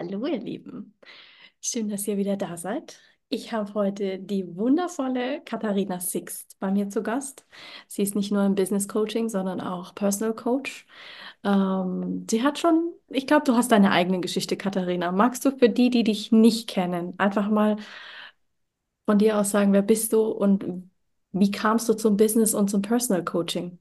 Hallo, ihr Lieben. Schön, dass ihr wieder da seid. Ich habe heute die wundervolle Katharina Sixt bei mir zu Gast. Sie ist nicht nur im Business Coaching, sondern auch Personal Coach. Ähm, sie hat schon, ich glaube, du hast deine eigene Geschichte, Katharina. Magst du für die, die dich nicht kennen, einfach mal von dir aus sagen, wer bist du und wie kamst du zum Business und zum Personal Coaching?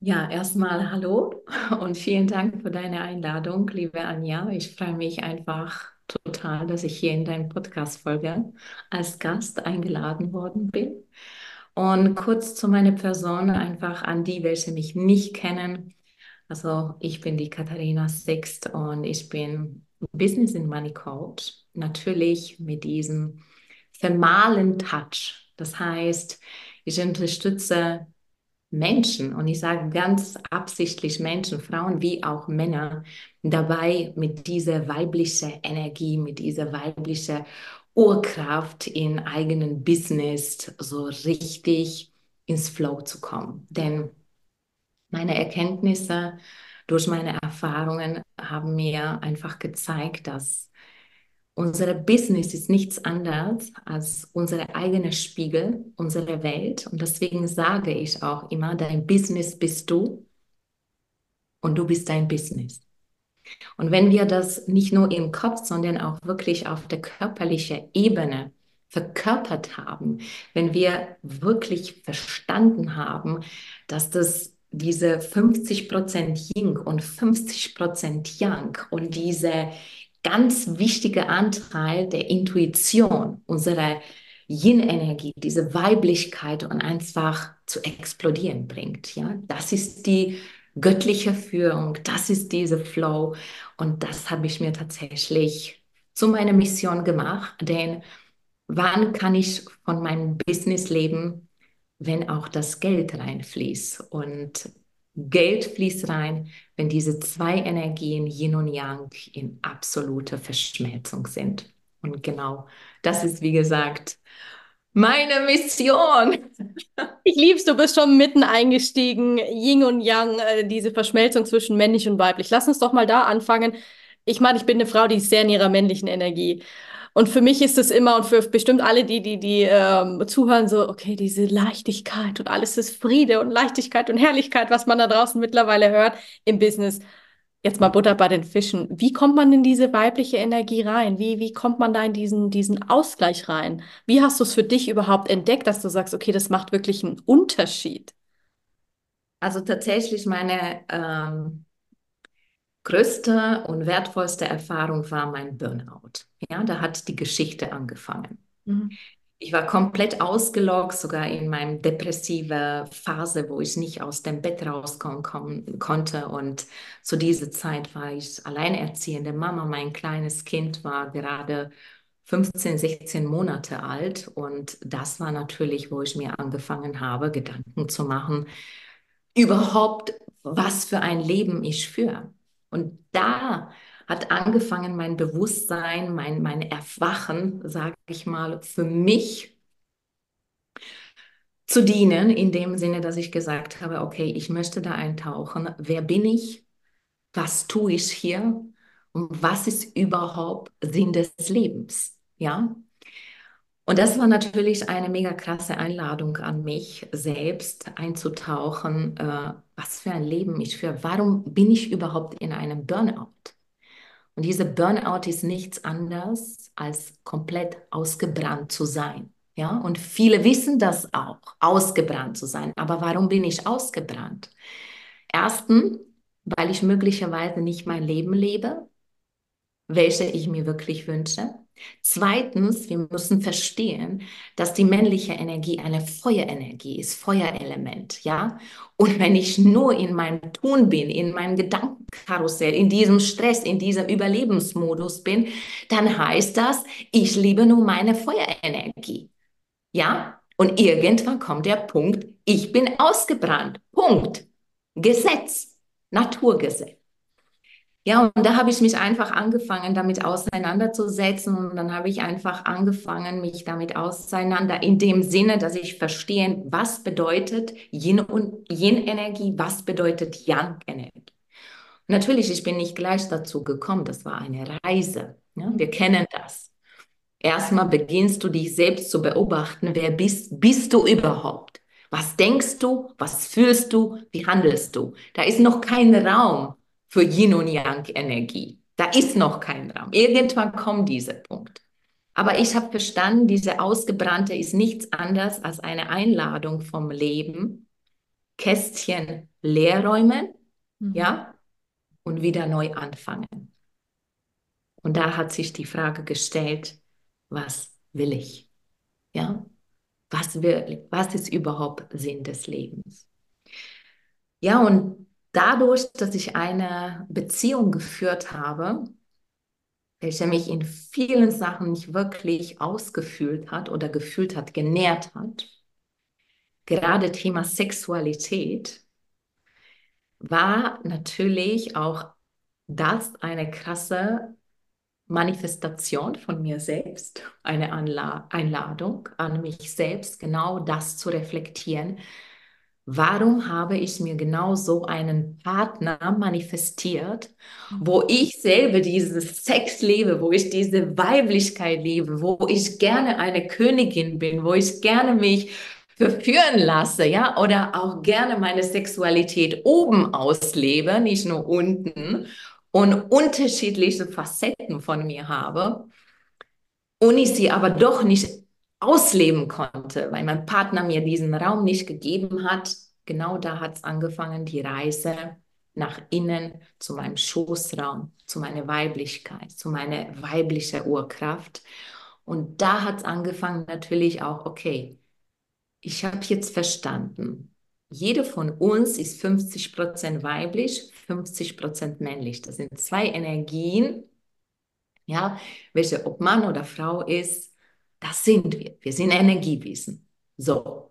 Ja, erstmal hallo und vielen Dank für deine Einladung, liebe Anja. Ich freue mich einfach total, dass ich hier in deinem Podcast-Folge als Gast eingeladen worden bin. Und kurz zu meiner Person, einfach an die, welche mich nicht kennen. Also ich bin die Katharina Sixt und ich bin Business and Money Coach. Natürlich mit diesem formalen Touch. Das heißt, ich unterstütze Menschen, und ich sage ganz absichtlich Menschen, Frauen wie auch Männer, dabei mit dieser weiblichen Energie, mit dieser weiblichen Urkraft in eigenen Business so richtig ins Flow zu kommen. Denn meine Erkenntnisse durch meine Erfahrungen haben mir einfach gezeigt, dass unser Business ist nichts anderes als unsere eigene Spiegel, unsere Welt. Und deswegen sage ich auch immer, dein Business bist du und du bist dein Business. Und wenn wir das nicht nur im Kopf, sondern auch wirklich auf der körperlichen Ebene verkörpert haben, wenn wir wirklich verstanden haben, dass das diese 50% Yin und 50% Yang und diese ganz wichtiger Anteil der Intuition, unserer Yin-Energie, diese Weiblichkeit und einfach zu explodieren bringt. Ja, das ist die göttliche Führung, das ist diese Flow. Und das habe ich mir tatsächlich zu meiner Mission gemacht, denn wann kann ich von meinem Business leben, wenn auch das Geld reinfließt? Und Geld fließt rein, wenn diese zwei Energien Yin und Yang in absoluter Verschmelzung sind. Und genau das ist, wie gesagt, meine Mission. Ich lieb's, du bist schon mitten eingestiegen. Yin und Yang, äh, diese Verschmelzung zwischen männlich und weiblich. Lass uns doch mal da anfangen. Ich meine, ich bin eine Frau, die ist sehr in ihrer männlichen Energie. Und für mich ist es immer und für bestimmt alle, die, die, die ähm, zuhören, so, okay, diese Leichtigkeit und alles ist Friede und Leichtigkeit und Herrlichkeit, was man da draußen mittlerweile hört im Business. Jetzt mal Butter bei den Fischen. Wie kommt man in diese weibliche Energie rein? Wie, wie kommt man da in diesen, diesen Ausgleich rein? Wie hast du es für dich überhaupt entdeckt, dass du sagst, okay, das macht wirklich einen Unterschied? Also tatsächlich meine ähm, größte und wertvollste Erfahrung war mein Burnout. Ja, da hat die Geschichte angefangen. Mhm. Ich war komplett ausgeloggt, sogar in meiner depressive Phase, wo ich nicht aus dem Bett rauskommen konnte. Und zu dieser Zeit war ich alleinerziehende Mama. Mein kleines Kind war gerade 15, 16 Monate alt. Und das war natürlich, wo ich mir angefangen habe, Gedanken zu machen, überhaupt, was für ein Leben ich führe. Und da hat angefangen, mein Bewusstsein, mein, mein Erwachen, sage ich mal, für mich zu dienen, in dem Sinne, dass ich gesagt habe, okay, ich möchte da eintauchen. Wer bin ich? Was tue ich hier? Und was ist überhaupt Sinn des Lebens? Ja. Und das war natürlich eine mega krasse Einladung an mich selbst einzutauchen, äh, was für ein Leben ich führe. Warum bin ich überhaupt in einem Burnout? Und dieser Burnout ist nichts anderes als komplett ausgebrannt zu sein. Ja, und viele wissen das auch, ausgebrannt zu sein. Aber warum bin ich ausgebrannt? Erstens, weil ich möglicherweise nicht mein Leben lebe, welche ich mir wirklich wünsche. Zweitens, wir müssen verstehen, dass die männliche Energie eine Feuerenergie ist, Feuerelement, ja? Und wenn ich nur in meinem Tun bin, in meinem Gedankenkarussell, in diesem Stress, in diesem Überlebensmodus bin, dann heißt das, ich liebe nur meine Feuerenergie, ja? Und irgendwann kommt der Punkt, ich bin ausgebrannt. Punkt. Gesetz, Naturgesetz. Ja, und da habe ich mich einfach angefangen, damit auseinanderzusetzen. Und dann habe ich einfach angefangen, mich damit auseinander, in dem Sinne, dass ich verstehe, was bedeutet Yin-Energie, was bedeutet Yang-Energie. Natürlich, ich bin nicht gleich dazu gekommen, das war eine Reise. Ja? Wir kennen das. Erstmal beginnst du dich selbst zu beobachten, wer bist, bist du überhaupt? Was denkst du? Was fühlst du? Wie handelst du? Da ist noch kein Raum für Yin und Yang Energie. Da ist noch kein Raum. Irgendwann kommt dieser Punkt. Aber ich habe verstanden, diese Ausgebrannte ist nichts anderes als eine Einladung vom Leben, Kästchen leerräumen, mhm. ja, und wieder neu anfangen. Und da hat sich die Frage gestellt, was will ich? Ja, was will, was ist überhaupt Sinn des Lebens? Ja, und dadurch, dass ich eine Beziehung geführt habe, welche mich in vielen Sachen nicht wirklich ausgefühlt hat oder gefühlt hat, genährt hat, gerade Thema Sexualität, war natürlich auch das eine krasse Manifestation von mir selbst, eine Anla Einladung an mich selbst, genau das zu reflektieren. Warum habe ich mir genau so einen Partner manifestiert, wo ich selber dieses Sex lebe, wo ich diese Weiblichkeit lebe, wo ich gerne eine Königin bin, wo ich gerne mich verführen lasse, ja, oder auch gerne meine Sexualität oben auslebe, nicht nur unten und unterschiedliche Facetten von mir habe und ich sie aber doch nicht ausleben konnte, weil mein Partner mir diesen Raum nicht gegeben hat. Genau da hat es angefangen, die Reise nach innen zu meinem Schoßraum, zu meiner Weiblichkeit, zu meiner weiblichen Urkraft. Und da hat es angefangen natürlich auch, okay, ich habe jetzt verstanden, jede von uns ist 50 Prozent weiblich, 50 Prozent männlich. Das sind zwei Energien, ja, welche ob Mann oder Frau ist, das sind wir. Wir sind Energiewesen. So.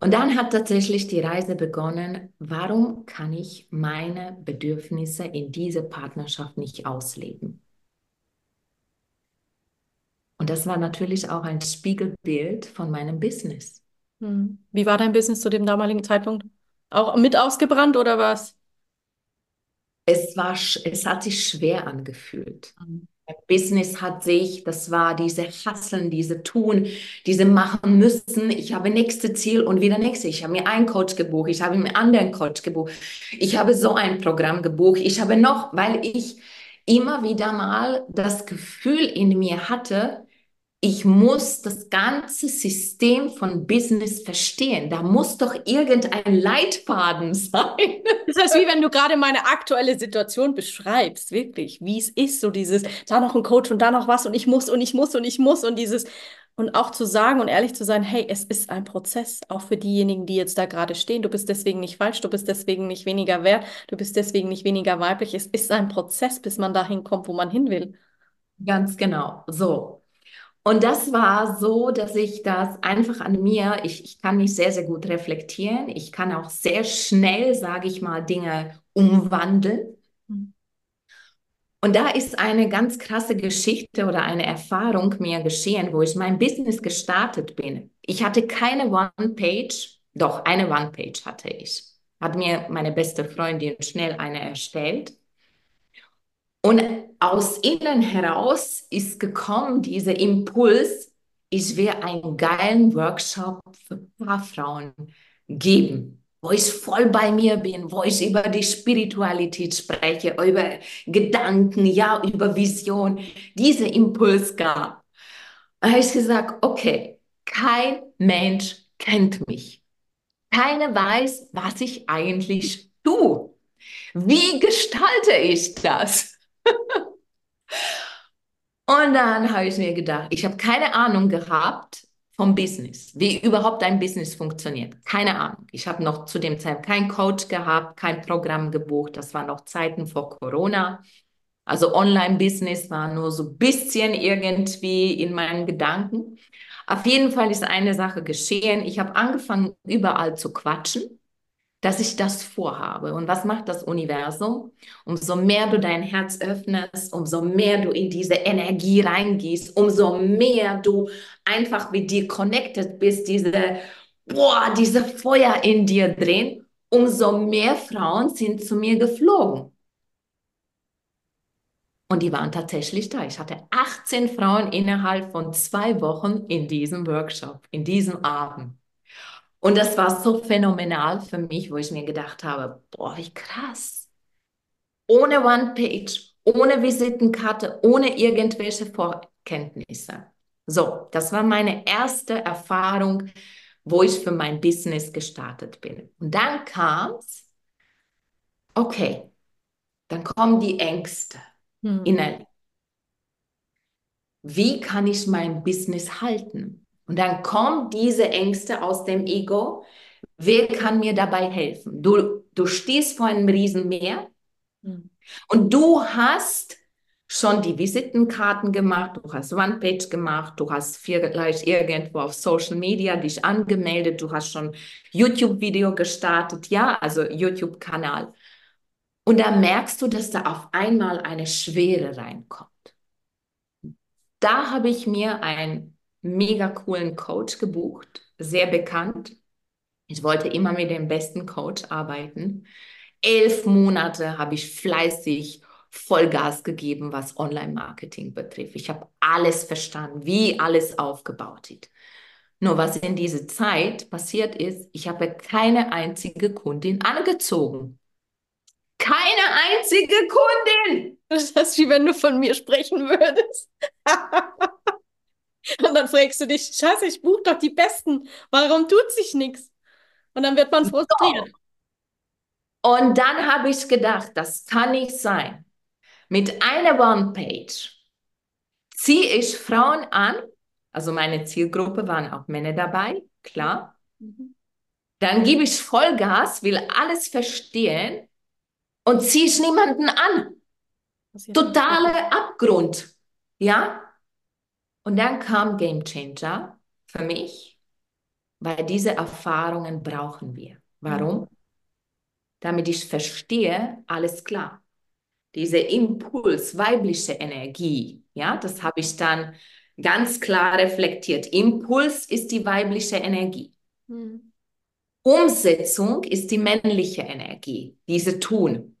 Und dann hat tatsächlich die Reise begonnen, warum kann ich meine Bedürfnisse in dieser Partnerschaft nicht ausleben? Und das war natürlich auch ein Spiegelbild von meinem Business. Hm. Wie war dein Business zu dem damaligen Zeitpunkt? Auch mit ausgebrannt oder was? Es war, es hat sich schwer angefühlt. Business hat sich, das war diese Hasseln, diese Tun, diese machen müssen. Ich habe nächste Ziel und wieder nächste. Ich habe mir einen Coach gebucht, ich habe mir einen anderen Coach gebucht. Ich habe so ein Programm gebucht. Ich habe noch, weil ich immer wieder mal das Gefühl in mir hatte, ich muss das ganze System von Business verstehen. Da muss doch irgendein Leitfaden sein. Das heißt, wie wenn du gerade meine aktuelle Situation beschreibst, wirklich, wie es ist, so dieses, da noch ein Coach und da noch was und ich muss und ich muss und ich muss und dieses, und auch zu sagen und ehrlich zu sein, hey, es ist ein Prozess, auch für diejenigen, die jetzt da gerade stehen. Du bist deswegen nicht falsch, du bist deswegen nicht weniger wert, du bist deswegen nicht weniger weiblich. Es ist ein Prozess, bis man dahin kommt, wo man hin will. Ganz genau. So, und das war so, dass ich das einfach an mir, ich, ich kann mich sehr, sehr gut reflektieren. Ich kann auch sehr schnell, sage ich mal, Dinge umwandeln. Und da ist eine ganz krasse Geschichte oder eine Erfahrung mir geschehen, wo ich mein Business gestartet bin. Ich hatte keine One-Page, doch eine One-Page hatte ich. Hat mir meine beste Freundin schnell eine erstellt. Und aus innen heraus ist gekommen dieser Impuls, ich will einen geilen Workshop für Paarfrauen geben, wo ich voll bei mir bin, wo ich über die Spiritualität spreche, über Gedanken, ja, über Vision. Dieser Impuls gab. Da habe ich gesagt, okay, kein Mensch kennt mich. Keiner weiß, was ich eigentlich tue. Wie gestalte ich das? Und dann habe ich mir gedacht, ich habe keine Ahnung gehabt vom Business, wie überhaupt ein Business funktioniert. Keine Ahnung. Ich habe noch zu dem Zeitpunkt keinen Coach gehabt, kein Programm gebucht. Das war noch Zeiten vor Corona. Also Online-Business war nur so ein bisschen irgendwie in meinen Gedanken. Auf jeden Fall ist eine Sache geschehen. Ich habe angefangen, überall zu quatschen dass ich das vorhabe. Und was macht das Universum? Umso mehr du dein Herz öffnest, umso mehr du in diese Energie reingehst, umso mehr du einfach mit dir connected bist, diese, boah, diese Feuer in dir drin, umso mehr Frauen sind zu mir geflogen. Und die waren tatsächlich da. Ich hatte 18 Frauen innerhalb von zwei Wochen in diesem Workshop, in diesem Abend. Und das war so phänomenal für mich, wo ich mir gedacht habe, boah, wie krass. Ohne One-Page, ohne Visitenkarte, ohne irgendwelche Vorkenntnisse. So, das war meine erste Erfahrung, wo ich für mein Business gestartet bin. Und dann kam es, okay, dann kommen die Ängste hm. innerlich. Wie kann ich mein Business halten? Und dann kommen diese Ängste aus dem Ego. Wer kann mir dabei helfen? Du, du stehst vor einem Riesenmeer hm. und du hast schon die Visitenkarten gemacht, du hast One-Page gemacht, du hast vielleicht irgendwo auf Social Media dich angemeldet, du hast schon YouTube-Video gestartet, ja, also YouTube-Kanal. Und da merkst du, dass da auf einmal eine Schwere reinkommt. Da habe ich mir einen mega coolen Coach gebucht, sehr bekannt. Ich wollte immer mit dem besten Coach arbeiten. Elf Monate habe ich fleißig Vollgas gegeben, was Online-Marketing betrifft. Ich habe alles verstanden, wie alles aufgebaut ist. Nur was in dieser Zeit passiert ist, ich habe keine einzige Kundin angezogen. Keine einzige Kundin. Das ist wie wenn du von mir sprechen würdest. Und dann fragst du dich, scheiße, ich buche doch die Besten. Warum tut sich nichts? Und dann wird man frustriert. Und dann habe ich gedacht, das kann nicht sein. Mit einer One-Page ziehe ich Frauen an, also meine Zielgruppe waren auch Männer dabei, klar. Mhm. Dann gebe ich Vollgas, will alles verstehen und ziehe ich niemanden an. Totale Abgrund. Ja? Und dann kam Game Changer für mich, weil diese Erfahrungen brauchen wir. Warum? Mhm. Damit ich verstehe, alles klar. Diese Impuls, weibliche Energie, ja, das habe ich dann ganz klar reflektiert. Impuls ist die weibliche Energie. Mhm. Umsetzung ist die männliche Energie, diese Tun.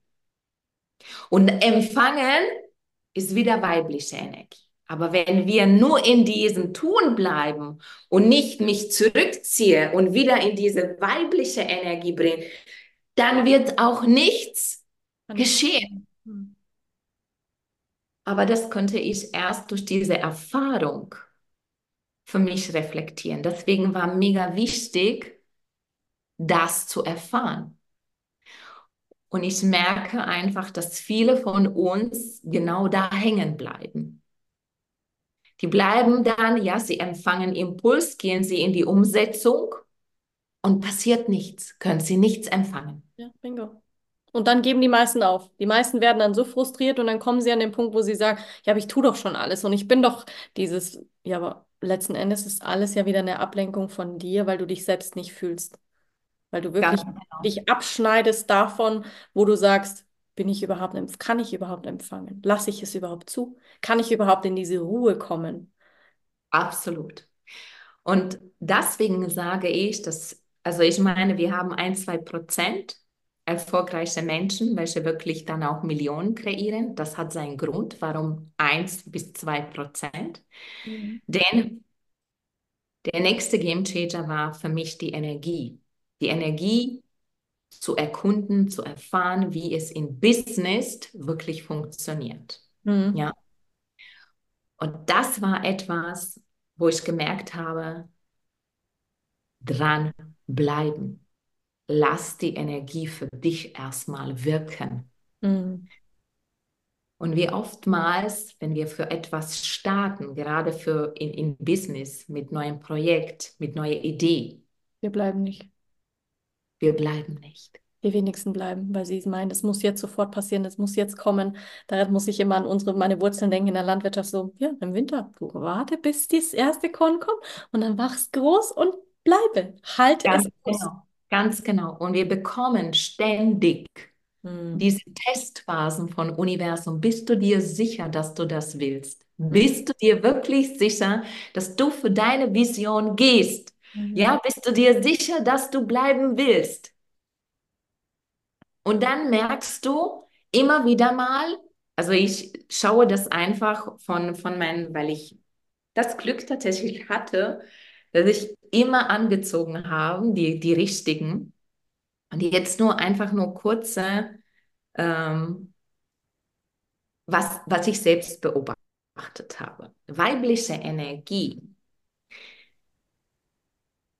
Und empfangen ist wieder weibliche Energie. Aber wenn wir nur in diesem Tun bleiben und nicht mich zurückziehe und wieder in diese weibliche Energie bringen, dann wird auch nichts geschehen. Hm. Aber das könnte ich erst durch diese Erfahrung für mich reflektieren. Deswegen war mega wichtig, das zu erfahren. Und ich merke einfach, dass viele von uns genau da hängen bleiben. Die bleiben dann, ja, sie empfangen Impuls, gehen sie in die Umsetzung und passiert nichts, können sie nichts empfangen. Ja, bingo. Und dann geben die meisten auf. Die meisten werden dann so frustriert und dann kommen sie an den Punkt, wo sie sagen, ja, aber ich tue doch schon alles und ich bin doch dieses, ja, aber letzten Endes ist alles ja wieder eine Ablenkung von dir, weil du dich selbst nicht fühlst. Weil du wirklich genau. dich abschneidest davon, wo du sagst, bin ich überhaupt, kann ich überhaupt empfangen? Lasse ich es überhaupt zu? Kann ich überhaupt in diese Ruhe kommen? Absolut. Und deswegen sage ich, dass, also ich meine, wir haben ein, zwei Prozent erfolgreiche Menschen, welche wirklich dann auch Millionen kreieren. Das hat seinen Grund, warum eins bis zwei Prozent. Mhm. Denn der nächste Game Changer war für mich die Energie die Energie zu erkunden, zu erfahren, wie es in Business wirklich funktioniert. Mhm. Ja. Und das war etwas, wo ich gemerkt habe, dran bleiben. Lass die Energie für dich erstmal wirken. Mhm. Und wie oftmals, wenn wir für etwas starten, gerade für in, in Business, mit neuem Projekt, mit neuer Idee, wir bleiben nicht wir bleiben nicht. Die wenigsten bleiben, weil sie meinen, es muss jetzt sofort passieren, es muss jetzt kommen. Da muss ich immer an unsere, meine Wurzeln denken in der Landwirtschaft so, ja, im Winter, du warte, bis das erste Korn kommt und dann wachst groß und bleibe. Halte Ganz es genau. Ganz genau. Und wir bekommen ständig hm. diese Testphasen von Universum. Bist du dir sicher, dass du das willst? Hm. Bist du dir wirklich sicher, dass du für deine Vision gehst? Mhm. Ja, bist du dir sicher, dass du bleiben willst? Und dann merkst du immer wieder mal, Also ich schaue das einfach von, von meinen, weil ich das Glück tatsächlich hatte, dass ich immer angezogen habe, die, die richtigen. Und jetzt nur einfach nur kurze, ähm, was, was ich selbst beobachtet habe. Weibliche Energie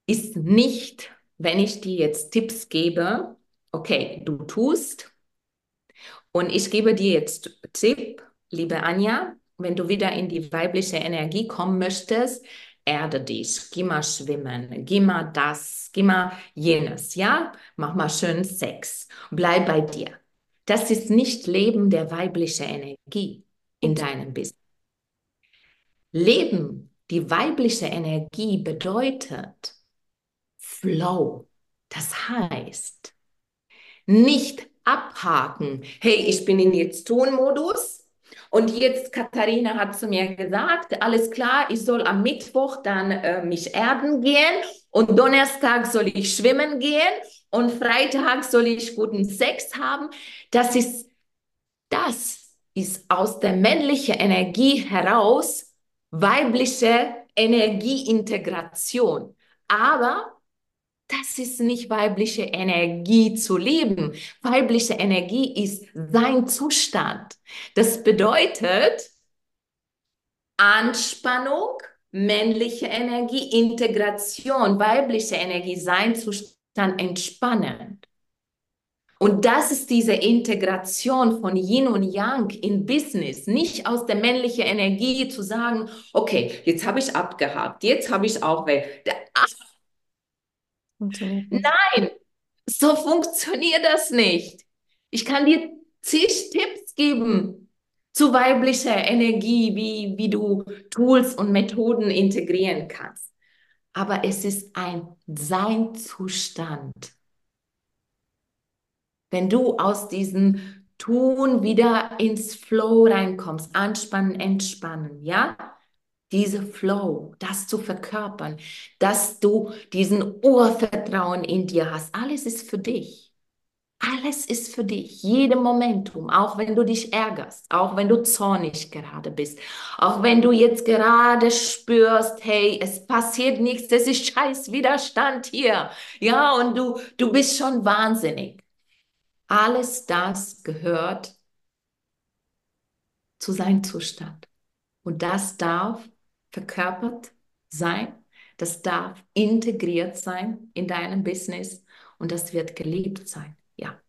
ist nicht, wenn ich dir jetzt Tipps gebe, okay, du tust und ich gebe dir jetzt Tipp, liebe Anja, wenn du wieder in die weibliche Energie kommen möchtest, erde dich, geh mal schwimmen, geh mal das, geh mal jenes, ja? Mach mal schön Sex, bleib bei dir. Das ist nicht Leben der weiblichen Energie in deinem Business. Leben, die weibliche Energie bedeutet, Flow. Das heißt, nicht abhaken. Hey, ich bin in jetzt Tun-Modus. Und jetzt, Katharina hat zu mir gesagt, alles klar, ich soll am Mittwoch dann äh, mich erden gehen und Donnerstag soll ich schwimmen gehen und Freitag soll ich guten Sex haben. Das ist, das ist aus der männlichen Energie heraus weibliche Energieintegration. Aber das ist nicht weibliche Energie zu leben. Weibliche Energie ist sein Zustand. Das bedeutet Anspannung, männliche Energie, Integration, weibliche Energie, sein Zustand entspannend. Und das ist diese Integration von Yin und Yang in Business, nicht aus der männlichen Energie zu sagen, okay, jetzt habe ich abgehakt, jetzt habe ich auch, weil Nein, so funktioniert das nicht. Ich kann dir zig Tipps geben zu weiblicher Energie, wie, wie du Tools und Methoden integrieren kannst. Aber es ist ein Seinzustand. Wenn du aus diesem Tun wieder ins Flow reinkommst, anspannen, entspannen, ja? Diese Flow, das zu verkörpern, dass du diesen Urvertrauen in dir hast. Alles ist für dich. Alles ist für dich, jedem Momentum, auch wenn du dich ärgerst, auch wenn du zornig gerade bist, auch wenn du jetzt gerade spürst, hey, es passiert nichts, es ist scheiß Widerstand hier, ja, und du, du bist schon wahnsinnig. Alles das gehört zu seinem Zustand. Und das darf verkörpert sein, das darf integriert sein in deinem Business und das wird geliebt sein. Ja.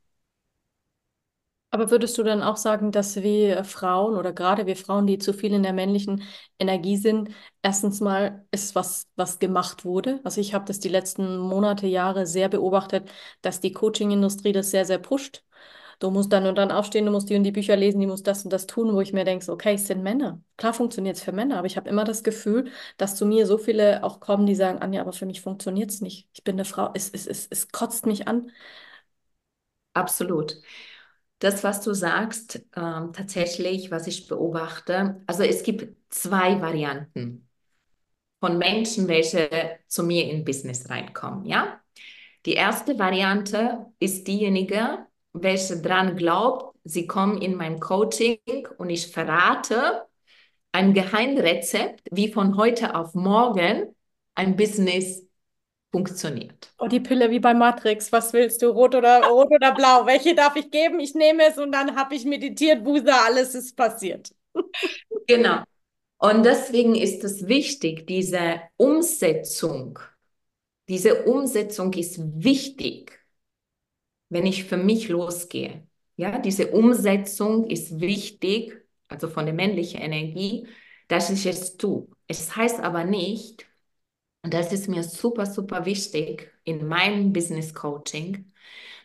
Aber würdest du dann auch sagen, dass wir Frauen oder gerade wir Frauen, die zu viel in der männlichen Energie sind, erstens mal ist was, was gemacht wurde? Also ich habe das die letzten Monate, Jahre sehr beobachtet, dass die Coaching-Industrie das sehr, sehr pusht du musst dann und dann aufstehen, du musst die und die Bücher lesen, die musst das und das tun, wo ich mir denke, okay, es sind Männer. Klar funktioniert es für Männer, aber ich habe immer das Gefühl, dass zu mir so viele auch kommen, die sagen, Anja, aber für mich funktioniert es nicht. Ich bin eine Frau, es, es, es, es kotzt mich an. Absolut. Das, was du sagst, ähm, tatsächlich, was ich beobachte, also es gibt zwei Varianten von Menschen, welche zu mir in Business reinkommen, ja? Die erste Variante ist diejenige, welche dran glaubt, sie kommen in mein Coaching und ich verrate ein Geheimrezept, wie von heute auf morgen ein Business funktioniert. Oh, die Pille wie bei Matrix. Was willst du? Rot oder rot oder blau? Welche darf ich geben? Ich nehme es und dann habe ich meditiert, Busa, alles ist passiert. genau. Und deswegen ist es wichtig, diese Umsetzung. Diese Umsetzung ist wichtig wenn ich für mich losgehe. Ja, diese Umsetzung ist wichtig, also von der männlichen Energie, dass ich es tue. Es heißt aber nicht, und das ist mir super, super wichtig in meinem Business Coaching,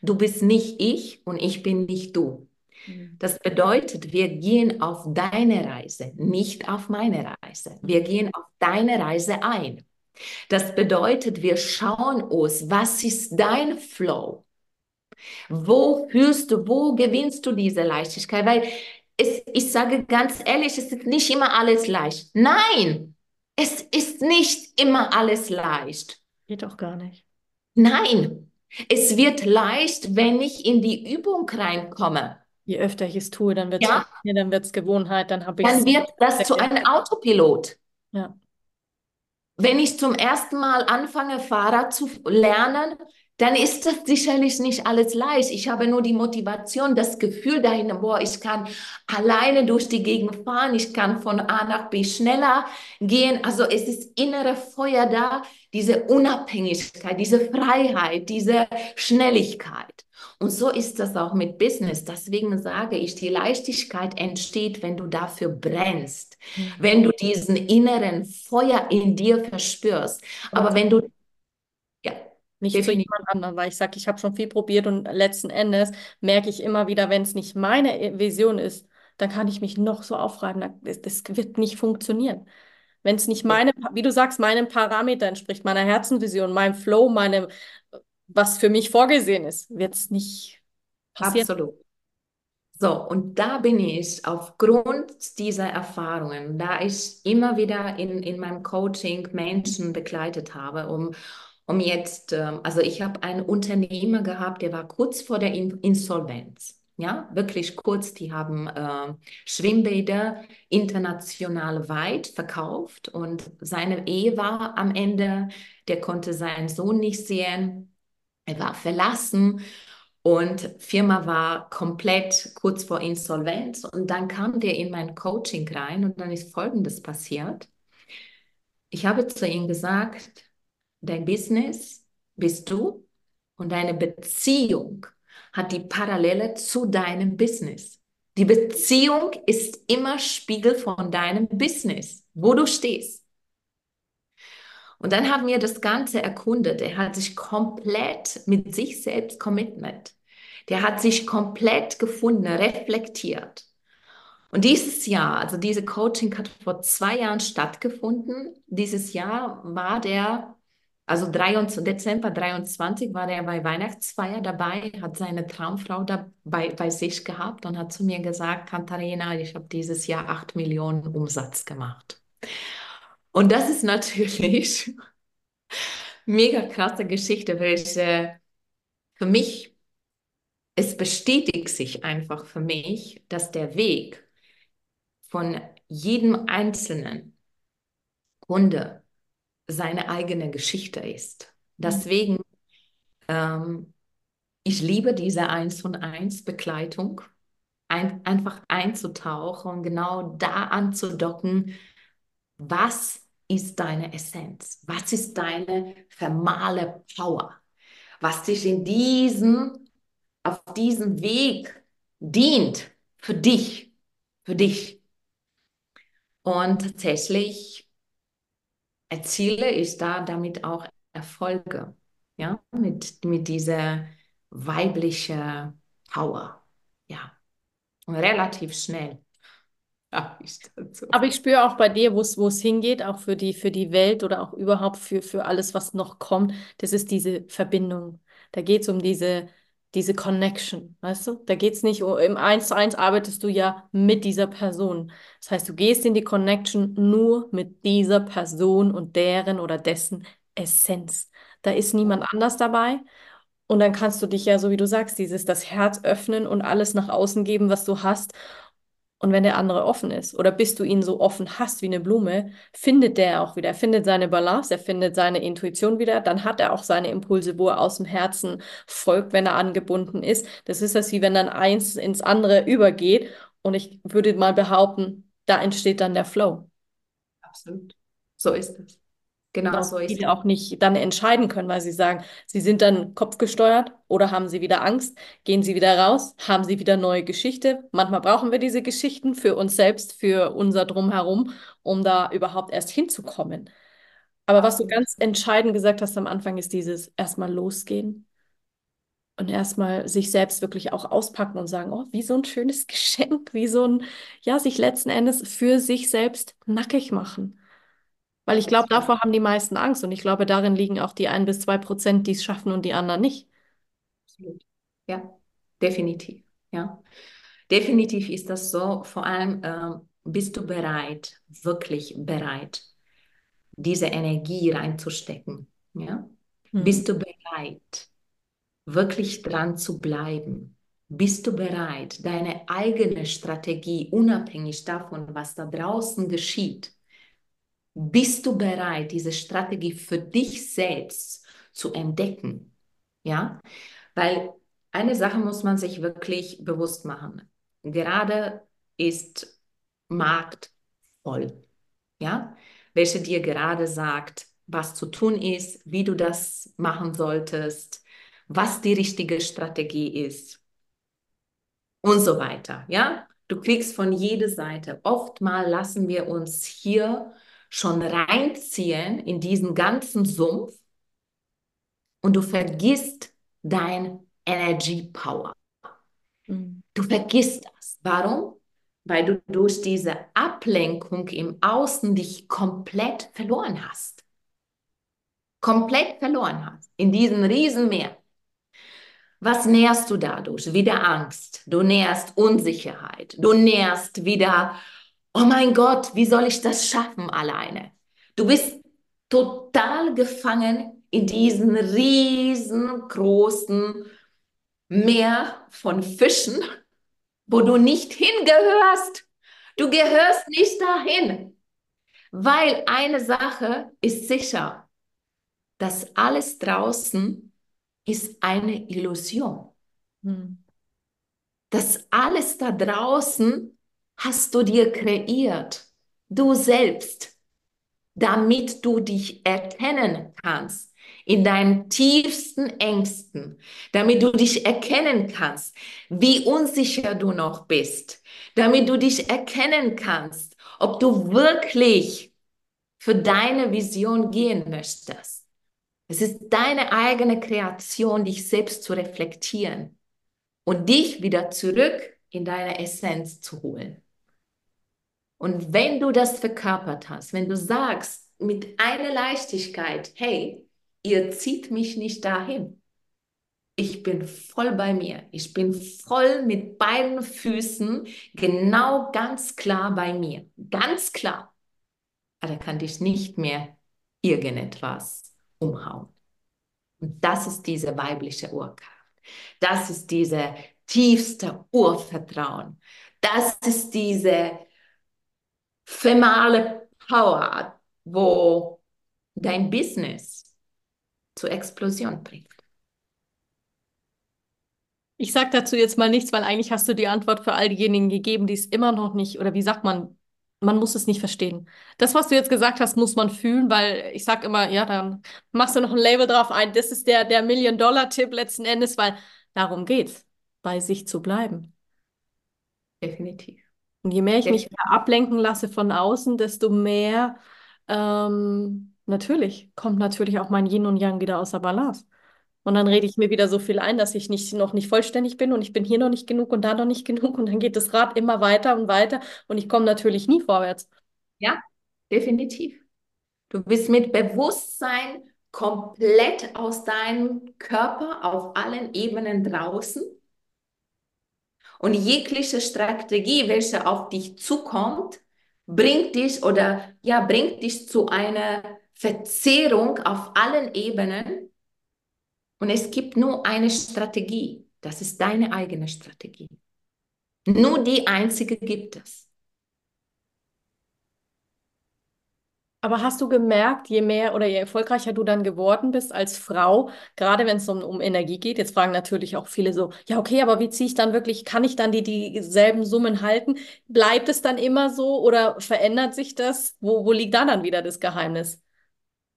du bist nicht ich und ich bin nicht du. Mhm. Das bedeutet, wir gehen auf deine Reise, nicht auf meine Reise. Wir gehen auf deine Reise ein. Das bedeutet, wir schauen uns, was ist dein Flow? Wo fühlst du, wo gewinnst du diese Leichtigkeit? Weil es, ich sage ganz ehrlich, es ist nicht immer alles leicht. Nein, es ist nicht immer alles leicht. Geht auch gar nicht. Nein, es wird leicht, wenn ich in die Übung reinkomme. Je öfter ich es tue, dann wird es Ja, dann Gewohnheit, dann habe ich dann wird das zu einem Autopilot. Ja. Wenn ich zum ersten Mal anfange, Fahrrad zu lernen, dann ist das sicherlich nicht alles leicht. Ich habe nur die Motivation, das Gefühl dahin, boah, ich kann alleine durch die Gegend fahren, ich kann von A nach B schneller gehen. Also es ist innere Feuer da, diese Unabhängigkeit, diese Freiheit, diese Schnelligkeit. Und so ist das auch mit Business. Deswegen sage ich, die Leichtigkeit entsteht, wenn du dafür brennst, Mhm. wenn du diesen inneren Feuer in dir verspürst. Aber wenn du, Nicht zu definitiv. jemand anderem, weil ich sage, ich habe schon viel probiert und letzten Endes merke ich immer wieder, wenn es nicht meine Vision ist, dann kann ich mich noch so aufreiben. Das, das wird nicht funktionieren. Wenn es nicht meine, wie du sagst, meinem Parameter entspricht, meiner Herzenvision, meinem Flow, meinem, was für mich vorgesehen ist, wird es nicht passieren. Absolut. So, und da bin ich aufgrund dieser Erfahrungen, da ich immer wieder in, in meinem Coaching Menschen begleitet habe, um, um jetzt, ähm, also ich habe einen Unternehmer gehabt, der war kurz vor der In Insolvenz. Ja, wirklich kurz. Die haben äh, Schwimmbäder international weit verkauft und seine Ehe war am Ende, der konnte seinen Sohn nicht sehen. Er war verlassen und Firma war komplett kurz vor Insolvenz. Und dann kam der in mein Coaching rein und dann ist Folgendes passiert. Ich habe zu ihm gesagt, dein Business bist du und deine Beziehung hat die Parallele zu deinem Business. Die Beziehung ist immer Spiegel von deinem Business, wo du stehst. Und dann haben wir das Ganze erkundet. Er hat sich komplett mit sich selbst commitment. Der hat sich komplett gefunden, reflektiert. Und dieses Jahr, also diese Coaching hat vor zwei Jahren stattgefunden. Dieses Jahr war der, also 23, Dezember 23 war der bei Weihnachtsfeier dabei, hat seine Traumfrau dabei bei sich gehabt und hat zu mir gesagt, Katharina, ich habe dieses Jahr 8 Millionen Umsatz gemacht. Und das ist natürlich mega krasse Geschichte, welche für mich, es bestätigt sich einfach für mich, dass der Weg von jedem einzelnen Kunde seine eigene Geschichte ist. Deswegen, ähm, ich liebe diese Eins und Eins Begleitung, ein, einfach einzutauchen und genau da anzudocken, was ist deine Essenz? Was ist deine thermale Power? Was dich in diesem, auf diesem Weg dient für dich, für dich. Und tatsächlich erziele ich da damit auch Erfolge, ja, mit, mit dieser weiblichen Power, ja, und relativ schnell. Aber ich spüre auch bei dir, wo es wo es hingeht, auch für die, für die Welt oder auch überhaupt für, für alles, was noch kommt, das ist diese Verbindung. Da geht es um diese, diese Connection, weißt du? Da geht es nicht, um, im Eins zu eins arbeitest du ja mit dieser Person. Das heißt, du gehst in die Connection nur mit dieser Person und deren oder dessen Essenz. Da ist niemand anders dabei. Und dann kannst du dich ja, so wie du sagst, dieses das Herz öffnen und alles nach außen geben, was du hast. Und wenn der andere offen ist oder bis du ihn so offen hast wie eine Blume, findet der auch wieder, er findet seine Balance, er findet seine Intuition wieder, dann hat er auch seine Impulse, wo er aus dem Herzen folgt, wenn er angebunden ist. Das ist das, wie wenn dann eins ins andere übergeht. Und ich würde mal behaupten, da entsteht dann der Flow. Absolut. So ist es. Genau Dass so ist es. viele auch nicht dann entscheiden können, weil sie sagen, sie sind dann kopfgesteuert oder haben sie wieder Angst, gehen sie wieder raus, haben sie wieder neue Geschichte. Manchmal brauchen wir diese Geschichten für uns selbst, für unser Drumherum, um da überhaupt erst hinzukommen. Aber was du ganz entscheidend gesagt hast am Anfang, ist dieses erstmal losgehen und erstmal sich selbst wirklich auch auspacken und sagen, oh, wie so ein schönes Geschenk, wie so ein, ja, sich letzten Endes für sich selbst nackig machen. Weil ich glaube, davor haben die meisten Angst und ich glaube, darin liegen auch die ein bis zwei Prozent, die es schaffen und die anderen nicht. Absolut. Ja, definitiv. Ja, definitiv ist das so. Vor allem ähm, bist du bereit, wirklich bereit, diese Energie reinzustecken. Ja, Mhm. bist du bereit, wirklich dran zu bleiben? bist du bereit, deine eigene Strategie, unabhängig davon, was da draußen geschieht, bist du bereit, diese Strategie für dich selbst zu entdecken? Ja, weil eine Sache muss man sich wirklich bewusst machen. Gerade ist Markt voll, ja, welche dir gerade sagt, was zu tun ist, wie du das machen solltest, was die richtige Strategie ist und so weiter, ja. Du kriegst von jeder Seite. Oftmal lassen wir uns hier schon reinziehen in diesen ganzen Sumpf und du vergisst dein Energy Power. Mhm. Du vergisst das. Warum? Weil du durch diese Ablenkung im Außen dich komplett verloren hast. Komplett verloren hast in diesem Riesenmeer. Was nährst du dadurch? Wieder Angst. Du nährst Unsicherheit. Du nährst wieder, oh mein Gott, wie soll ich das schaffen alleine? Du bist total gefangen in diesem riesengroßen Meer von Fischen, wo du nicht hingehörst. Du gehörst nicht dahin, weil eine Sache ist sicher, dass alles draußen ist eine Illusion. Hm. Das alles da draußen hast du dir kreiert, du selbst, damit du dich erkennen kannst in deinen tiefsten Ängsten, damit du dich erkennen kannst, wie unsicher du noch bist, damit du dich erkennen kannst, ob du wirklich für deine Vision gehen möchtest. Es ist deine eigene Kreation, dich selbst zu reflektieren und dich wieder zurück in deine Essenz zu holen. Und wenn du das verkörpert hast, wenn du sagst mit einer Leichtigkeit, hey, ihr zieht mich nicht dahin. Ich bin voll bei mir. Ich bin voll mit beiden Füßen genau ganz klar bei mir. Ganz klar. Aber kann dich nicht mehr irgendetwas umhauen. Und das ist diese weibliche Urkraft. Das ist diese tiefste Urvertrauen. Das ist diese female Power, wo dein Business zur Explosion bringt. Ich sage dazu jetzt mal nichts, weil eigentlich hast du die Antwort für all diejenigen gegeben, die es immer noch nicht, oder wie sagt man, man muss es nicht verstehen. Das, was du jetzt gesagt hast, muss man fühlen, weil ich sage immer, ja, dann machst du noch ein Label drauf ein. Das ist der, der Million-Dollar-Tipp letzten Endes, weil darum geht's, bei sich zu bleiben. Definitiv. Und je mehr ich mich ablenken lasse von außen, desto mehr ähm, Natürlich, kommt natürlich auch mein Yin und Yang wieder außer Balance. Und dann rede ich mir wieder so viel ein, dass ich nicht, noch nicht vollständig bin und ich bin hier noch nicht genug und da noch nicht genug und dann geht das Rad immer weiter und weiter und ich komme natürlich nie vorwärts. Ja, definitiv. Du bist mit Bewusstsein komplett aus deinem Körper auf allen Ebenen draußen. Und jegliche Strategie, welche auf dich zukommt, bringt dich oder ja, bringt dich zu einer Verzehrung auf allen Ebenen. Und es gibt nur eine Strategie. Das ist deine eigene Strategie. Nur die einzige gibt es. Aber hast du gemerkt, je mehr oder je erfolgreicher du dann geworden bist als Frau, gerade wenn es um, um Energie geht, jetzt fragen natürlich auch viele so, ja, okay, aber wie ziehe ich dann wirklich, kann ich dann die dieselben Summen halten? Bleibt es dann immer so oder verändert sich das? Wo, wo liegt da dann wieder das Geheimnis?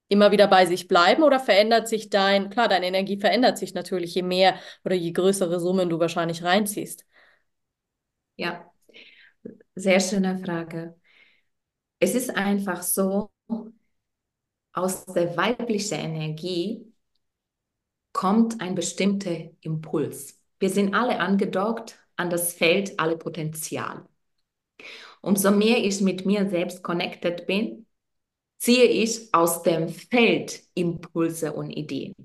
immer wieder bei sich bleiben oder verändert sich dein, klar, deine Energie verändert sich natürlich, je mehr oder je größere Summen du wahrscheinlich reinziehst? Ja, sehr schöne Frage. Es ist einfach so, aus der weiblichen Energie kommt ein bestimmter Impuls. Wir sind alle angedockt an das Feld alle Potenziale. Umso mehr ich mit mir selbst connected bin, ziehe ich aus dem Feld Impulse und Ideen.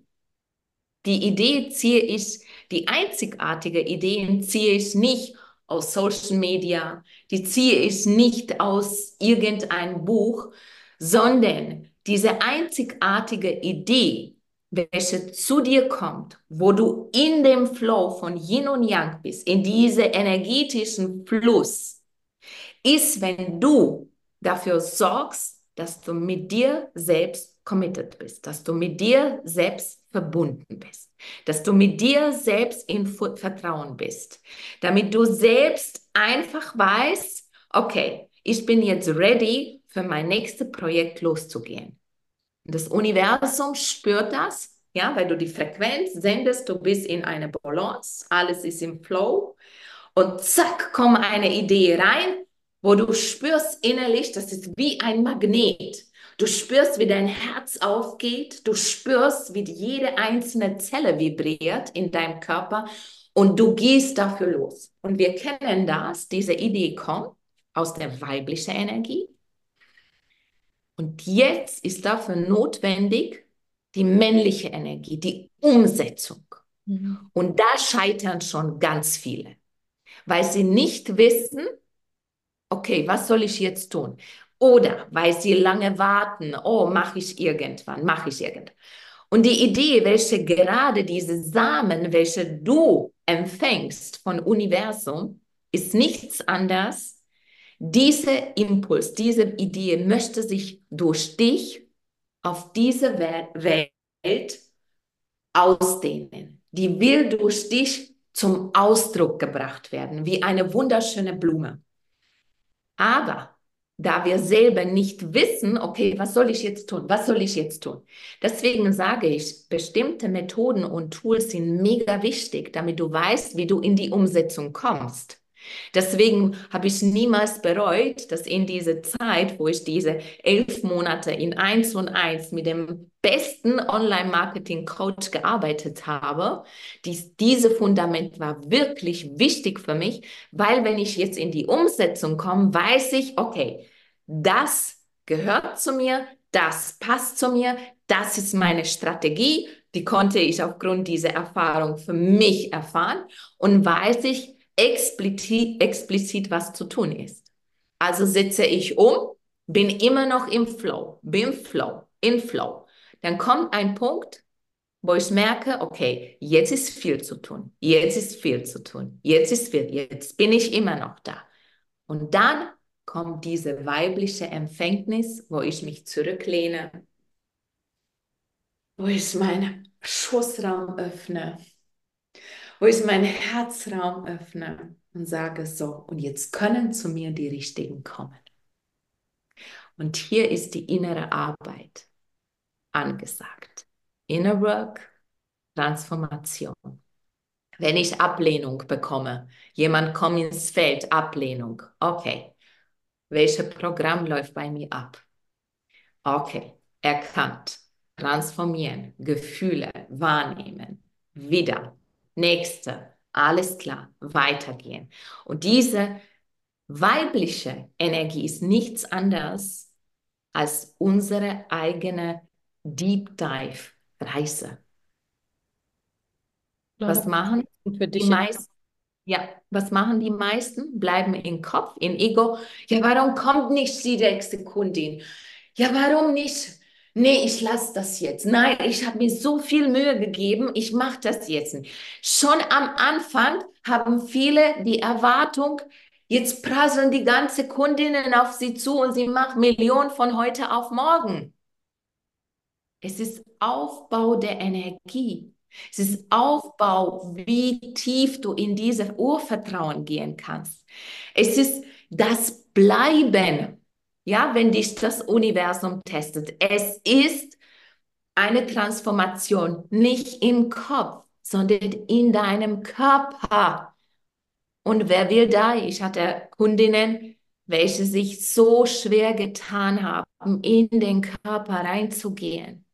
Die Idee ziehe ich, die einzigartige Ideen ziehe ich nicht aus Social Media, die ziehe ich nicht aus irgendeinem Buch, sondern diese einzigartige Idee welche zu dir kommt, wo du in dem Flow von Yin und Yang bist, in diese energetischen Fluss, ist, wenn du dafür sorgst, dass du mit dir selbst committed bist, dass du mit dir selbst verbunden bist, dass du mit dir selbst in Vertrauen bist, damit du selbst einfach weißt, okay, ich bin jetzt ready für mein nächstes Projekt loszugehen. Das Universum spürt das, ja, weil du die Frequenz sendest, du bist in eine Balance, alles ist im Flow und zack, kommt eine Idee rein, wo du spürst innerlich, das ist wie ein Magnet. Du spürst, wie dein Herz aufgeht, du spürst, wie jede einzelne Zelle vibriert in deinem Körper und du gehst dafür los. Und wir kennen das, diese Idee kommt aus der weiblichen Energie. Und jetzt ist dafür notwendig die männliche Energie, die Umsetzung. Mhm. Und da scheitern schon ganz viele, weil sie nicht wissen, okay, was soll ich jetzt tun? Oder weil sie lange warten, oh, mache ich irgendwann, mache ich irgendwann. Und die Idee, welche gerade diese Samen, welche du empfängst von Universum, ist nichts anderes. Dieser Impuls, diese Idee möchte sich durch dich auf diese Welt ausdehnen. Die will durch dich zum Ausdruck gebracht werden, wie eine wunderschöne Blume. Aber da wir selber nicht wissen, okay, was soll ich jetzt tun? Was soll ich jetzt tun? Deswegen sage ich, bestimmte Methoden und Tools sind mega wichtig, damit du weißt, wie du in die Umsetzung kommst. Deswegen habe ich niemals bereut, dass in dieser Zeit, wo ich diese elf Monate in eins und eins mit dem besten Online-Marketing-Coach gearbeitet habe, dies, diese Fundament war wirklich wichtig für mich, weil wenn ich jetzt in die Umsetzung komme, weiß ich, okay, das gehört zu mir, das passt zu mir, das ist meine Strategie, die konnte ich aufgrund dieser Erfahrung für mich erfahren und weiß ich, explizit, explizit, was zu tun ist. Also setze ich um, bin immer noch im Flow, bin Flow, in Flow. Dann kommt ein Punkt, wo ich merke, okay, jetzt ist viel zu tun, jetzt ist viel zu tun, jetzt ist viel, jetzt bin ich immer noch da. Und dann kommt diese weibliche Empfängnis, wo ich mich zurücklehne, wo ich meinen Schussraum öffne wo ich meinen Herzraum öffne und sage so, und jetzt können zu mir die Richtigen kommen. Und hier ist die innere Arbeit angesagt. Inner Work, Transformation. Wenn ich Ablehnung bekomme, jemand kommt ins Feld, Ablehnung, okay. Welches Programm läuft bei mir ab? Okay, erkannt, transformieren, Gefühle wahrnehmen, wieder nächste, alles klar, weitergehen. Und diese weibliche Energie ist nichts anderes als unsere eigene Deep Dive Reise. Was machen die meisten? Ja, was machen die meisten? Bleiben im Kopf, im Ego. Ja, warum kommt nicht die nächste Kundin? Ja, warum nicht? Nee, ich lasse das jetzt. Nein, ich habe mir so viel Mühe gegeben, ich mache das jetzt nicht. Schon am Anfang haben viele die Erwartung, jetzt prasseln die ganze Kundinnen auf sie zu und sie macht Millionen von heute auf morgen. Es ist Aufbau der Energie. Es ist Aufbau, wie tief du in dieses Urvertrauen gehen kannst. Es ist das Bleiben ja, wenn dich das Universum testet. Es ist eine Transformation, nicht im Kopf, sondern in deinem Körper. Und wer will da? Ich hatte Kundinnen, welche sich so schwer getan haben, in den Körper reinzugehen.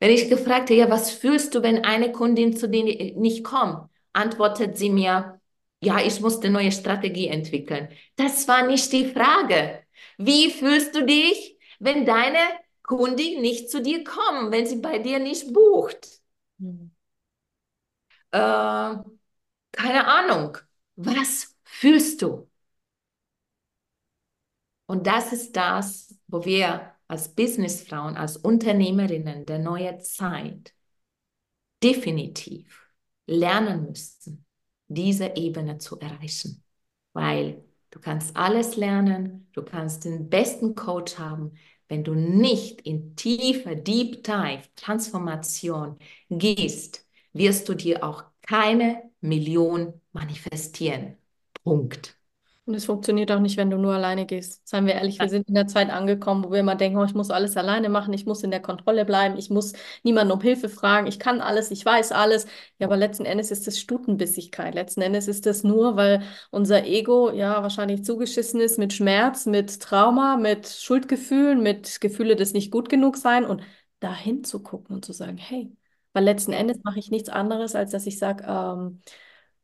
Wenn ich gefragt habe, ja, was fühlst du, wenn eine Kundin zu dir nicht kommt, antwortet sie mir, ja, ich musste neue Strategie entwickeln. Das war nicht die Frage. Wie fühlst du dich, wenn deine Kundin nicht zu dir kommt, wenn sie bei dir nicht bucht? Mhm. Äh, keine Ahnung. Was fühlst du? Und das ist das, wo wir als Businessfrauen, als Unternehmerinnen der neuen Zeit definitiv lernen müssen, diese Ebene zu erreichen. Weil du kannst alles lernen, du kannst den besten Coach haben, wenn du nicht in tiefe, Deep Dive Transformation gehst, wirst du dir auch keine Million manifestieren. Punkt. Und es funktioniert auch nicht, wenn du nur alleine gehst. Seien wir ehrlich, wir sind in der Zeit angekommen, wo wir immer denken, oh, ich muss alles alleine machen, ich muss in der Kontrolle bleiben, ich muss niemanden um Hilfe fragen, ich kann alles, ich weiß alles. Ja, aber letzten Endes ist das Stutenbissigkeit. Letzten Endes ist das nur, weil unser Ego ja wahrscheinlich zugeschissen ist mit Schmerz, mit Trauma, mit Schuldgefühlen, mit Gefühle des nicht gut genug sein und dahin zu gucken und zu sagen, hey, weil letzten Endes mache ich nichts anderes, als dass ich sage, ähm,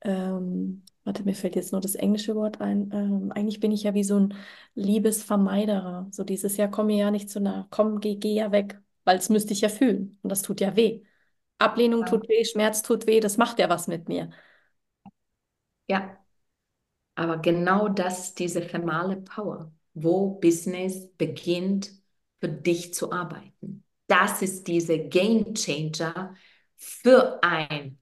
ähm, warte, mir fällt jetzt nur das englische Wort ein. Ähm, eigentlich bin ich ja wie so ein Liebesvermeiderer. So dieses, ja, komm mir ja nicht zu nah, komm, geh, geh ja weg, weil es müsste ich ja fühlen. Und das tut ja weh. Ablehnung ja. tut weh, Schmerz tut weh, das macht ja was mit mir. Ja, aber genau das diese thermale Power, wo Business beginnt, für dich zu arbeiten. Das ist diese Game Changer für ein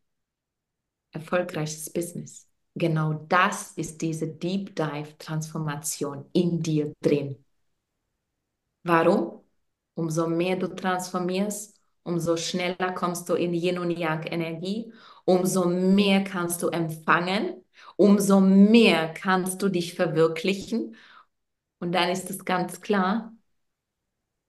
erfolgreiches Business. Genau das ist diese Deep Dive Transformation in dir drin. Warum? Umso mehr du transformierst, umso schneller kommst du in Yin und Yang Energie, umso mehr kannst du empfangen, umso mehr kannst du dich verwirklichen. Und dann ist es ganz klar,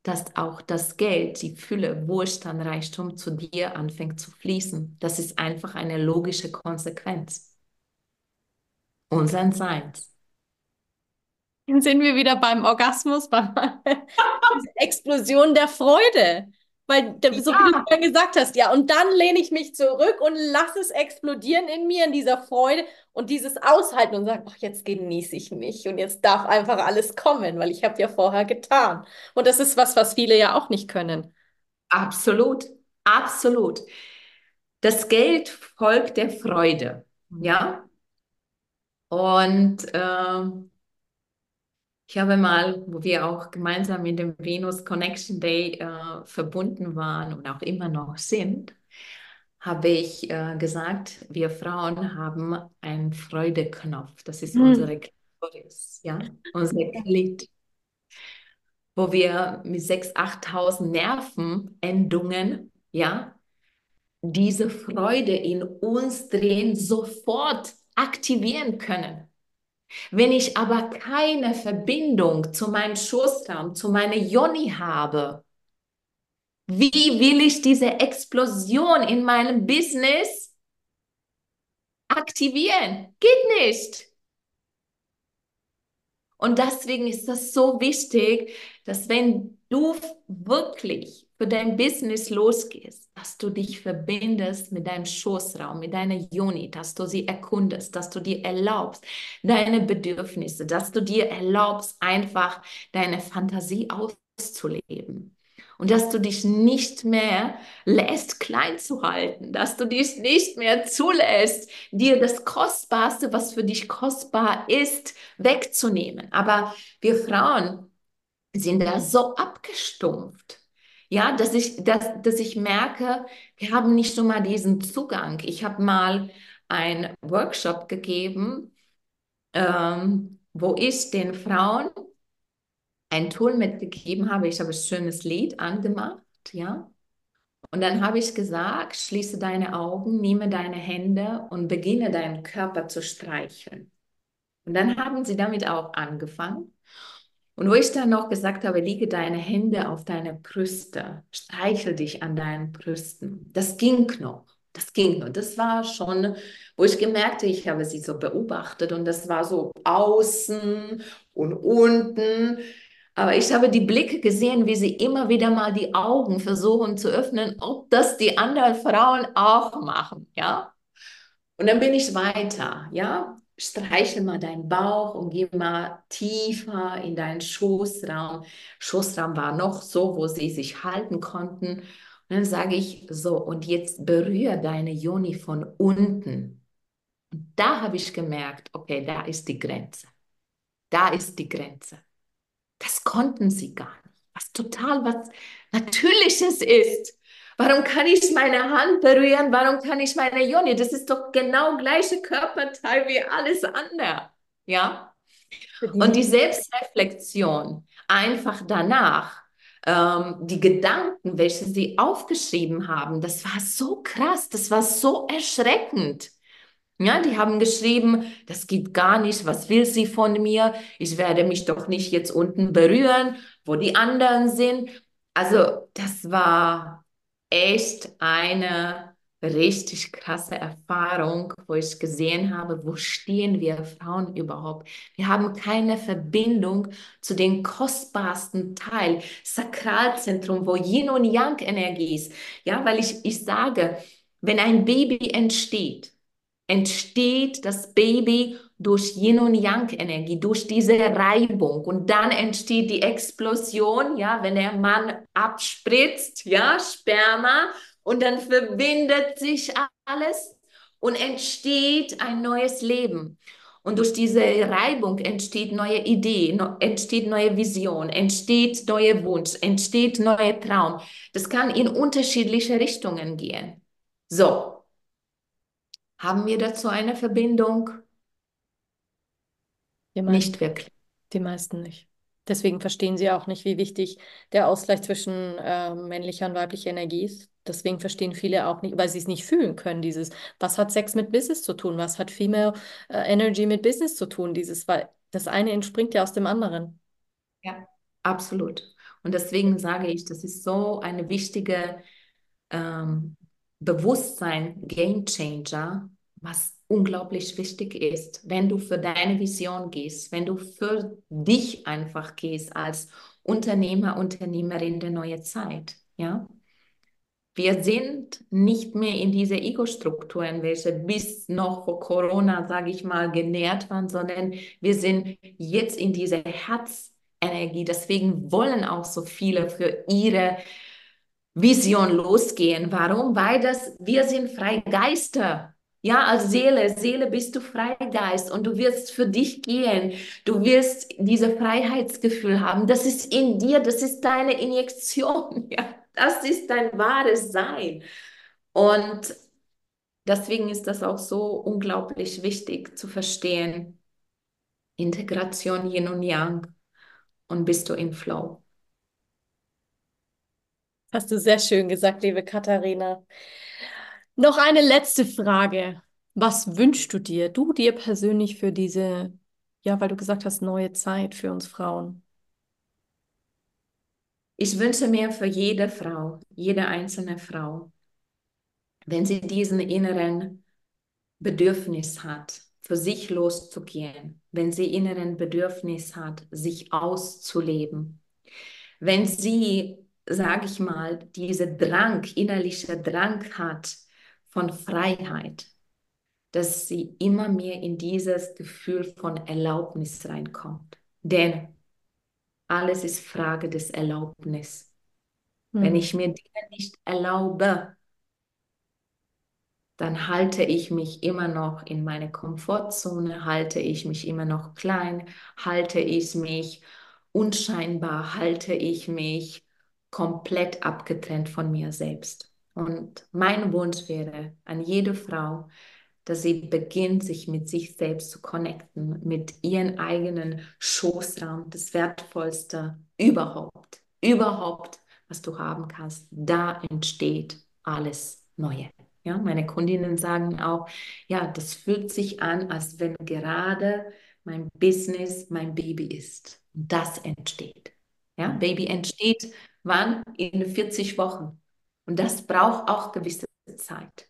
dass auch das Geld, die Fülle, Wohlstand, Reichtum zu dir anfängt zu fließen. Das ist einfach eine logische Konsequenz unseren Seins. Dann sind wir wieder beim Orgasmus, bei Explosion der Freude. Weil, so ja. wie du vorhin gesagt hast, ja, und dann lehne ich mich zurück und lasse es explodieren in mir, in dieser Freude und dieses Aushalten und sage, ach, jetzt genieße ich mich und jetzt darf einfach alles kommen, weil ich habe ja vorher getan. Und das ist was, was viele ja auch nicht können. Absolut, absolut. Das Geld folgt der Freude, ja. Und äh, ich habe mal, wo wir auch gemeinsam mit dem Venus Connection Day äh, verbunden waren und auch immer noch sind, habe ich äh, gesagt, wir Frauen haben einen Freudeknopf. Das ist hm. unsere Klitoris, ja, unser Klit, wo wir mit 6.000, 8.000 Nervenendungen, ja, diese Freude in uns drehen, sofort aktivieren können. Wenn ich aber keine Verbindung zu meinem Schoßraum, zu meiner Yoni habe, wie will ich diese Explosion in meinem Business aktivieren? Geht nicht. Und deswegen ist das so wichtig, dass wenn du wirklich für dein Business losgehst, dass du dich verbindest mit deinem Schoßraum, mit deiner Joni, dass du sie erkundest, dass du dir erlaubst, deine Bedürfnisse, dass du dir erlaubst, einfach deine Fantasie auszuleben. Und dass du dich nicht mehr lässt, klein zu halten, dass du dich nicht mehr zulässt, dir das Kostbarste, was für dich kostbar ist, wegzunehmen. Aber wir Frauen sind da so abgestumpft ja, dass ich, dass, dass ich merke, wir haben nicht so mal diesen Zugang. Ich habe mal einen Workshop gegeben, ähm, wo ich den Frauen ein Tool mitgegeben habe. Ich habe ein schönes Lied angemacht, ja. Und dann habe ich gesagt, schließe deine Augen, nehme deine Hände und beginne deinen Körper zu streicheln. Und dann haben sie damit auch angefangen. Und wo ich dann noch gesagt habe, liege deine Hände auf deine Brüste, streichel dich an deinen Brüsten. Das ging noch. Das ging noch. Das war schon, wo ich gemerkt habe, ich habe sie so beobachtet und das war so außen und unten. Aber ich habe die Blicke gesehen, wie sie immer wieder mal die Augen versuchen zu öffnen, ob das die anderen Frauen auch machen, ja. Und dann bin ich weiter, ja streichel mal deinen Bauch und geh mal tiefer in deinen Schoßraum. Schoßraum war noch so, wo sie sich halten konnten. Und dann sage ich so, und jetzt berühre deine Joni von unten. Und da habe ich gemerkt, okay, da ist die Grenze. Da ist die Grenze. Das konnten sie gar nicht, was total was Natürliches ist. Warum kann ich meine Hand berühren? Warum kann ich meine Joni? Das ist doch genau gleiche Körperteil wie alles andere. Ja? Und die Selbstreflexion einfach danach, ähm, die Gedanken, welche sie aufgeschrieben haben, das war so krass, das war so erschreckend. Ja, die haben geschrieben, das geht gar nicht, was will sie von mir? Ich werde mich doch nicht jetzt unten berühren, wo die anderen sind. Also das war echt eine richtig krasse Erfahrung, wo ich gesehen habe, wo stehen wir Frauen überhaupt? Wir haben keine Verbindung zu dem kostbarsten Teil, Sakralzentrum, wo Yin und Yang Energie ist. Ja, weil ich, ich sage, wenn ein Baby entsteht, entsteht das Baby durch Yin und Yang Energie, durch diese Reibung und dann entsteht die Explosion, ja, wenn der Mann abspritzt, ja, Sperma und dann verbindet sich alles und entsteht ein neues Leben. Und durch diese Reibung entsteht neue Idee, entsteht neue Vision, entsteht neuer Wunsch, entsteht neuer Traum. Das kann in unterschiedliche Richtungen gehen. So, haben wir dazu eine Verbindung? Die meisten, nicht wirklich. Die meisten nicht. Deswegen verstehen sie auch nicht, wie wichtig der Ausgleich zwischen äh, männlicher und weiblicher Energie ist. Deswegen verstehen viele auch nicht, weil sie es nicht fühlen können, dieses, was hat Sex mit Business zu tun? Was hat Female äh, Energy mit Business zu tun? Dieses, weil das eine entspringt ja aus dem anderen. Ja, absolut. Und deswegen sage ich, das ist so eine wichtige ähm, Bewusstsein, Game Changer, was unglaublich wichtig ist, wenn du für deine Vision gehst, wenn du für dich einfach gehst als Unternehmer, Unternehmerin der neuen Zeit, ja. Wir sind nicht mehr in diese Ego-Strukturen, welche bis noch vor Corona, sage ich mal, genährt waren, sondern wir sind jetzt in diese Herzenergie. Deswegen wollen auch so viele für ihre Vision losgehen. Warum? Weil das, wir sind freie Geister. Ja, als Seele, Seele bist du Freigeist und du wirst für dich gehen. Du wirst diese Freiheitsgefühl haben. Das ist in dir, das ist deine Injektion. Ja, das ist dein wahres Sein. Und deswegen ist das auch so unglaublich wichtig zu verstehen. Integration Yin und Yang und bist du im Flow. Hast du sehr schön gesagt, liebe Katharina. Noch eine letzte Frage. Was wünschst du dir, du dir persönlich für diese, ja, weil du gesagt hast, neue Zeit für uns Frauen? Ich wünsche mir für jede Frau, jede einzelne Frau, wenn sie diesen inneren Bedürfnis hat, für sich loszugehen, wenn sie inneren Bedürfnis hat, sich auszuleben, wenn sie, sage ich mal, diese Drang, innerliche Drang hat, von Freiheit, dass sie immer mehr in dieses Gefühl von Erlaubnis reinkommt. Denn alles ist Frage des Erlaubnis. Hm. Wenn ich mir Dinge nicht erlaube, dann halte ich mich immer noch in meine Komfortzone, halte ich mich immer noch klein, halte ich mich unscheinbar, halte ich mich komplett abgetrennt von mir selbst. Und mein Wunsch wäre an jede Frau, dass sie beginnt, sich mit sich selbst zu connecten, mit ihren eigenen Schoßraum, das Wertvollste überhaupt, überhaupt, was du haben kannst. Da entsteht alles Neue. Ja, meine Kundinnen sagen auch, ja, das fühlt sich an, als wenn gerade mein Business mein Baby ist. Und das entsteht. Ja, Baby entsteht wann? In 40 Wochen. Und das braucht auch gewisse Zeit.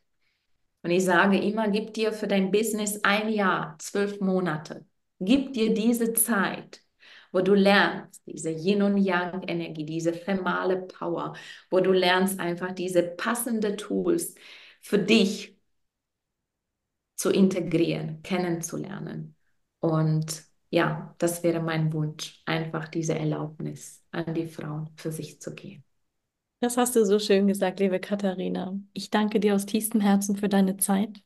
Und ich sage immer, gib dir für dein Business ein Jahr, zwölf Monate. Gib dir diese Zeit, wo du lernst, diese Yin und Yang Energie, diese thermale Power, wo du lernst einfach diese passenden Tools für dich zu integrieren, kennenzulernen. Und ja, das wäre mein Wunsch, einfach diese Erlaubnis an die Frauen für sich zu gehen. Das hast du so schön gesagt, liebe Katharina. Ich danke dir aus tiefstem Herzen für deine Zeit.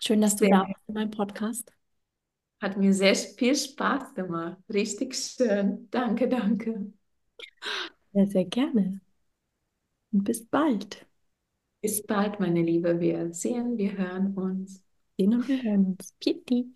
Schön, dass du sehr da bist in meinem Podcast. Hat mir sehr viel Spaß gemacht. Richtig schön. Danke, danke. Sehr, sehr gerne. Und bis bald. Bis bald, meine Liebe. Wir sehen, wir hören uns. Sehen und wir hören uns. Pitti.